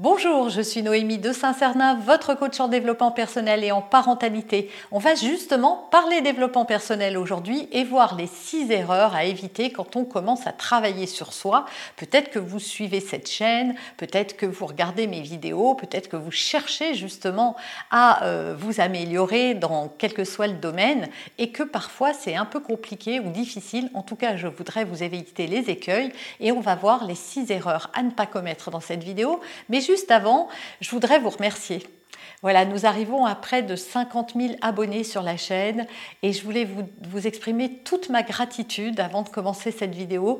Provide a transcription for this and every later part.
Bonjour, je suis Noémie de Saint-Cernin, votre coach en développement personnel et en parentalité. On va justement parler développement personnel aujourd'hui et voir les six erreurs à éviter quand on commence à travailler sur soi. Peut-être que vous suivez cette chaîne, peut-être que vous regardez mes vidéos, peut-être que vous cherchez justement à euh, vous améliorer dans quel que soit le domaine et que parfois c'est un peu compliqué ou difficile. En tout cas, je voudrais vous éviter les écueils et on va voir les six erreurs à ne pas commettre dans cette vidéo. Mais juste avant, je voudrais vous remercier voilà, nous arrivons à près de 50 000 abonnés sur la chaîne et je voulais vous, exprimer toute ma gratitude avant de commencer cette vidéo,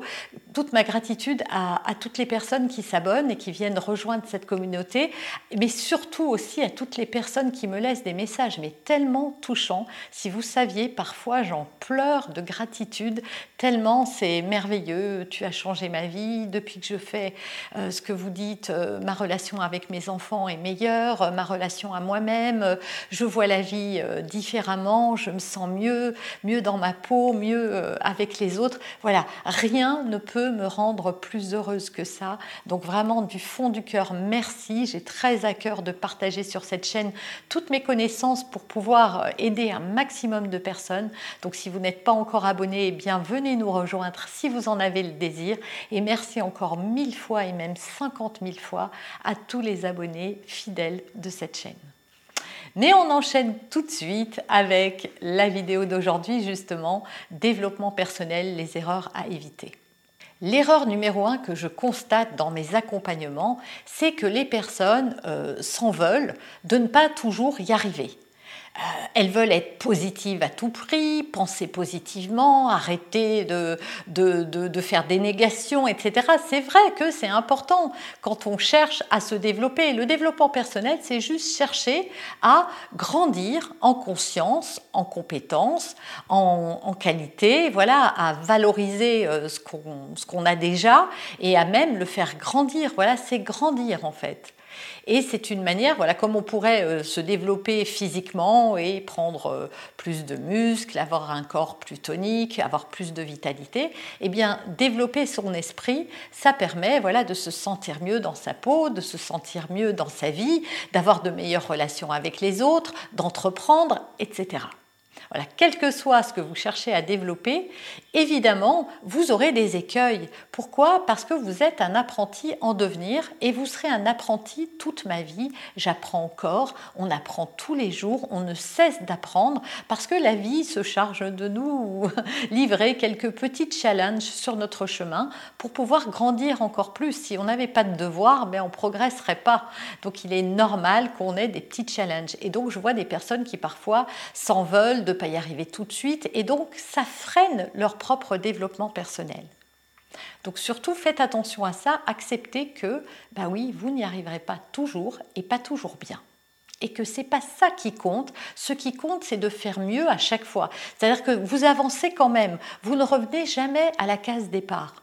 toute ma gratitude à, toutes les personnes qui s'abonnent et qui viennent rejoindre cette communauté, mais surtout aussi à toutes les personnes qui me laissent des messages, mais tellement touchants. Si vous saviez, parfois j'en pleure de gratitude, tellement c'est merveilleux, tu as changé ma vie, depuis que je fais euh, ce que vous dites, euh, ma relation avec mes enfants est meilleure, ma relation à moi-même, je vois la vie euh, différemment, je me sens mieux, mieux dans ma peau, mieux euh, avec les autres. Voilà, rien ne peut me rendre plus heureuse que ça. Donc vraiment du fond du cœur, merci. J'ai très à cœur de partager sur cette chaîne toutes mes connaissances pour pouvoir euh, aider un maximum de personnes. Donc si vous n'êtes pas encore abonné, eh bien venez nous rejoindre si vous en avez le désir. Et merci encore mille fois et même cinquante mille fois à tous les abonnés fidèles de cette chaîne. Mais on enchaîne tout de suite avec la vidéo d'aujourd'hui, justement, développement personnel, les erreurs à éviter. L'erreur numéro un que je constate dans mes accompagnements, c'est que les personnes euh, s'en veulent de ne pas toujours y arriver. Euh, elles veulent être positives à tout prix, penser positivement, arrêter de, de, faire des négations, etc. C'est vrai que c'est important quand on cherche à se développer. Le développement personnel, c'est juste chercher à grandir en conscience, en compétence, en, qualité, voilà, à valoriser euh, ce qu'on a déjà et à même le faire grandir. Voilà, c'est grandir en fait. Et c'est une manière, voilà, comme on pourrait euh, se développer physiquement et prendre euh, plus de muscles, avoir un corps plus tonique, avoir plus de vitalité, eh bien, développer son esprit, ça permet, voilà, de se sentir mieux dans sa peau, de se sentir mieux dans sa vie, d'avoir de meilleures relations avec les autres, d'entreprendre, etc. Voilà, quel que soit ce que vous cherchez à développer, évidemment, vous aurez des écueils. Pourquoi? Parce que vous êtes un apprenti en devenir et vous serez un apprenti toute ma vie. J'apprends encore, on apprend tous les jours, on ne cesse d'apprendre parce que la vie se charge de nous livrer quelques petits challenges sur notre chemin pour pouvoir grandir encore plus. Si on n'avait pas de devoirs, ben on progresserait pas. Donc il est normal qu'on ait des petits challenges. Et donc je vois des personnes qui parfois s'en veulent de pas y arriver tout de suite et donc ça freine leur propre développement personnel. Donc surtout faites attention à ça, acceptez que bah oui, vous n'y arriverez pas toujours et pas toujours bien. Et que c'est pas ça qui compte. Ce qui compte, c'est de faire mieux à chaque fois. C'est-à-dire que vous avancez quand même. Vous ne revenez jamais à la case départ.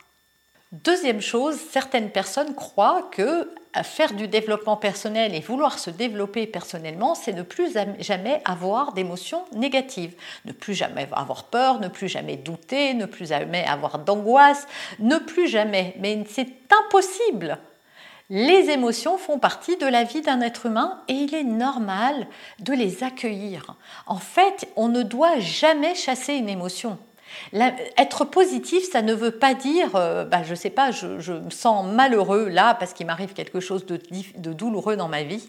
Deuxième chose, certaines personnes croient que faire du développement personnel et vouloir se développer personnellement, c'est ne plus jamais avoir d'émotions négatives, ne plus jamais avoir peur, ne plus jamais douter, ne plus jamais avoir d'angoisse, ne plus jamais. Mais c'est impossible. Les émotions font partie de la vie d'un être humain et il est normal de les accueillir. En fait, on ne doit jamais chasser une émotion être positif, ça ne veut pas dire, euh, bah, je ne sais pas, je, me sens malheureux là parce qu'il m'arrive quelque chose de, douloureux dans ma vie.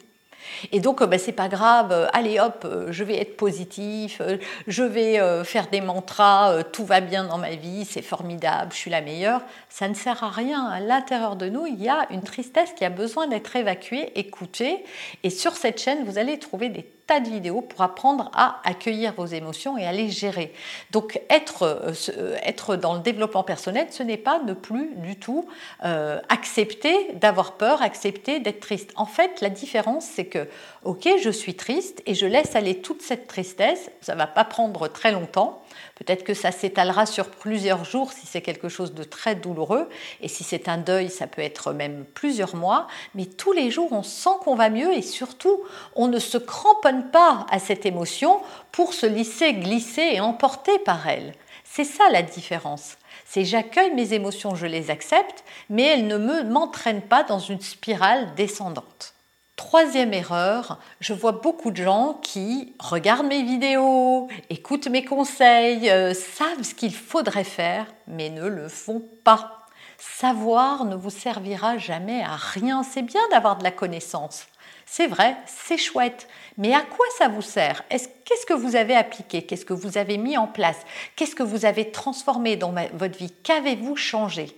Et donc, ben, c'est pas grave, euh, allez hop, euh, je vais être positif, je vais faire des mantras, tout va bien dans ma vie, c'est formidable, je suis la meilleure. Ça ne sert à rien. À l'intérieur de nous, il y a une tristesse qui a besoin d'être évacuée, écoutée. Et sur cette chaîne, vous allez trouver des tas de vidéos pour apprendre à accueillir vos émotions et à les gérer. Donc être, euh, euh, être dans le développement personnel, ce n'est pas ne plus du tout euh, accepter d'avoir peur, accepter d'être triste. En fait, la différence, c'est que, ok, je suis triste et je laisse aller toute cette tristesse, ça va pas prendre très longtemps, Peut-être que ça s'étalera sur plusieurs jours si c'est quelque chose de très douloureux. Et si c'est un deuil, ça peut être même plusieurs mois. Mais tous les jours, on sent qu'on va mieux et surtout, on ne se cramponne pas à cette émotion pour se laisser glisser et emporter par elle. C'est ça la différence. C'est j'accueille mes émotions, je les accepte, mais elles ne m'entraînent pas dans une spirale descendante. Troisième erreur, je vois beaucoup de gens qui regardent mes vidéos, écoutent mes conseils, euh, savent ce qu'il faudrait faire, mais ne le font pas. Savoir ne vous servira jamais à rien. C'est bien d'avoir de la connaissance. C'est vrai, c'est chouette. Mais à quoi ça vous sert? Qu'est-ce que vous avez appliqué? Qu'est-ce que vous avez mis en place? Qu'est-ce que vous avez transformé dans votre vie? Qu'avez-vous changé?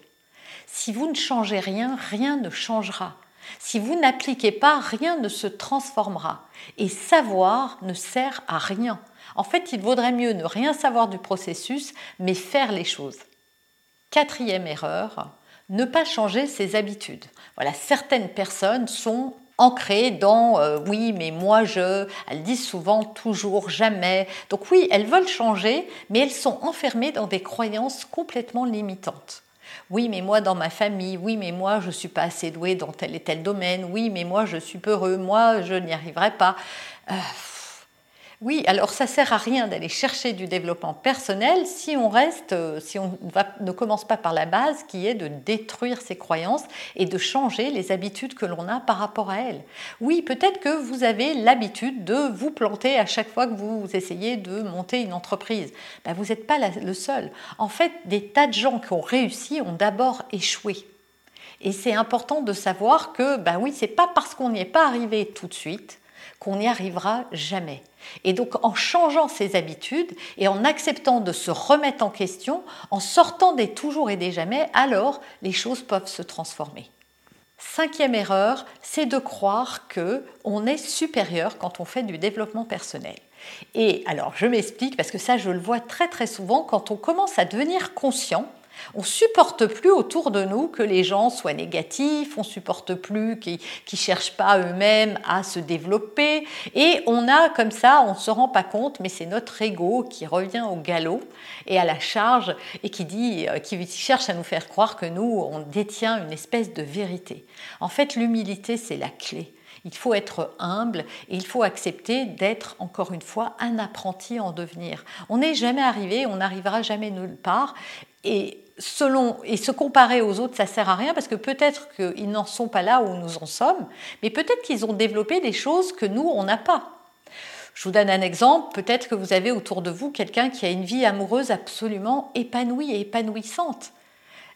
Si vous ne changez rien, rien ne changera. Si vous n'appliquez pas, rien ne se transformera. Et savoir ne sert à rien. En fait, il vaudrait mieux ne rien savoir du processus, mais faire les choses. Quatrième erreur, ne pas changer ses habitudes. Voilà, certaines personnes sont ancrées dans euh, oui, mais moi je, elles disent souvent toujours, jamais. Donc oui, elles veulent changer, mais elles sont enfermées dans des croyances complètement limitantes. Oui, mais moi dans ma famille, oui, mais moi je ne suis pas assez doué dans tel et tel domaine, oui, mais moi je suis peureux, moi je n'y arriverai pas. Euh, oui, alors ça sert à rien d'aller chercher du développement personnel si on reste, euh, si on ne commence pas par la base qui est de détruire ses croyances et de changer les habitudes que l'on a par rapport à elles. Oui, peut-être que vous avez l'habitude de vous planter à chaque fois que vous essayez de monter une entreprise. Ben, vous n'êtes pas le seul. En fait, des tas de gens qui ont réussi ont d'abord échoué. Et c'est important de savoir que, ben oui, c'est pas parce qu'on n'y est pas arrivé tout de suite qu'on n'y arrivera jamais. Et donc en changeant ses habitudes et en acceptant de se remettre en question, en sortant des toujours et des jamais, alors les choses peuvent se transformer. Cinquième erreur, c'est de croire que on est supérieur quand on fait du développement personnel. Et alors, je m'explique parce que ça, je le vois très très souvent quand on commence à devenir conscient on supporte plus autour de nous que les gens soient négatifs, on supporte plus qu'ils ne cherchent pas eux-mêmes à se développer, et on a comme ça, on ne se rend pas compte, mais c'est notre ego qui revient au galop et à la charge et qui dit, euh, qui cherche à nous faire croire que nous, on détient une espèce de vérité. En fait, l'humilité, c'est la clé. Il faut être humble et il faut accepter d'être, encore une fois, un apprenti en devenir. On n'est jamais arrivé, on n'arrivera jamais nulle part. Et et se comparer aux autres, ça sert à rien parce que peut-être qu'ils n'en sont pas là où nous en sommes, mais peut-être qu'ils ont développé des choses que nous on n'a pas. Je vous donne un exemple, peut-être que vous avez autour de vous quelqu'un qui a une vie amoureuse absolument épanouie et épanouissante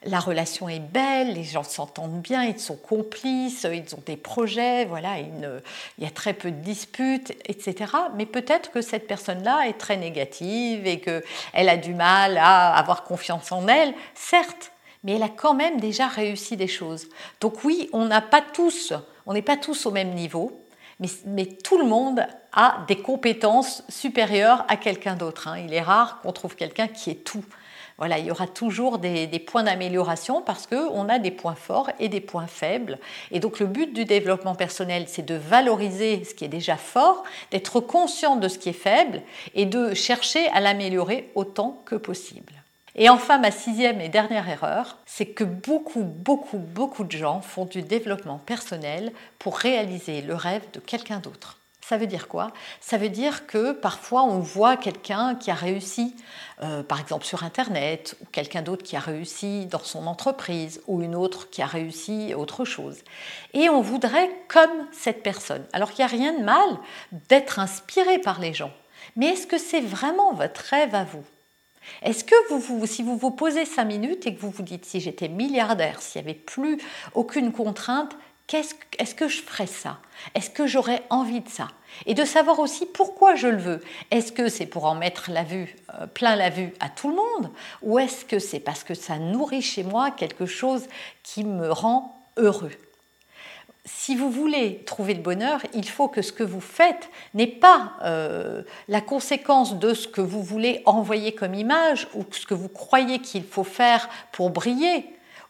la relation est belle, les gens s'entendent bien, ils sont complices, ils ont des projets, voilà, il y a très peu de disputes, etc. Mais peut-être que cette personne-là est très négative et qu'elle a du mal à avoir confiance en elle, certes, mais elle a quand même déjà réussi des choses. Donc oui, on n'a pas tous, on n'est pas tous au même niveau, mais, tout le monde a des compétences supérieures à quelqu'un d'autre. Hein. Il est rare qu'on trouve quelqu'un qui est tout. Il y aura toujours des, points d'amélioration parce qu'on a des points forts et des points faibles. Et donc le but du développement personnel, c'est de valoriser ce qui est déjà fort, d'être conscient de ce qui est faible et de chercher à l'améliorer autant que possible. Et enfin, ma sixième et dernière erreur, c'est que beaucoup, beaucoup, beaucoup de gens font du développement personnel pour réaliser le rêve de quelqu'un d'autre. Ça veut dire quoi? Ça veut dire que parfois on voit quelqu'un qui a réussi, euh, par exemple sur Internet, ou quelqu'un d'autre qui a réussi dans son entreprise, ou une autre qui a réussi autre chose. Et on voudrait comme cette personne. Alors qu'il n'y a rien de mal d'être inspiré par les gens. Mais est-ce que c'est vraiment votre rêve à vous? Est-ce que vous, si vous vous posez cinq minutes et que vous vous dites si j'étais milliardaire, s'il n'y avait plus aucune contrainte, est-ce que je ferais ça? Est-ce que j'aurais envie de ça? Et de savoir aussi pourquoi je le veux. Est-ce que c'est pour en mettre la vue, euh, plein la vue à tout le monde? Ou est-ce que c'est parce que ça nourrit chez moi quelque chose qui me rend heureux? Si vous voulez trouver le bonheur, il faut que ce que vous faites n'est pas euh, la conséquence de ce que vous voulez envoyer comme image ou ce que vous croyez qu'il faut faire pour briller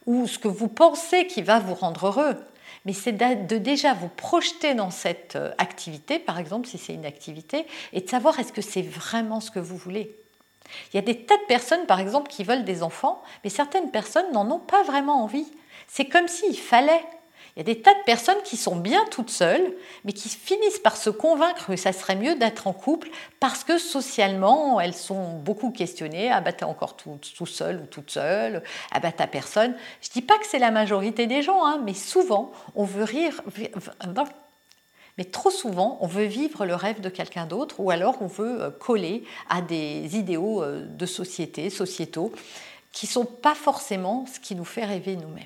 ou ce que vous pensez qui va vous rendre heureux mais c'est de déjà vous projeter dans cette euh, activité, par exemple si c'est une activité, et de savoir est-ce que c'est vraiment ce que vous voulez. Il y a des tas de personnes, par exemple, qui veulent des enfants, mais certaines personnes n'en ont pas vraiment envie. C'est comme s'il fallait il y a des tas de personnes qui sont bien toutes seules, mais qui finissent par se convaincre que ça serait mieux d'être en couple parce que socialement, elles sont beaucoup questionnées. Ah bah t'es encore tout, seul ou toute seule. Ah bah t'as personne. Je dis pas que c'est la majorité des gens, hein, mais souvent, on veut rire. Mais trop souvent, on veut vivre le rêve de quelqu'un d'autre ou alors on veut euh, coller à des idéaux euh, de société, sociétaux, qui ne sont pas forcément ce qui nous fait rêver nous-mêmes.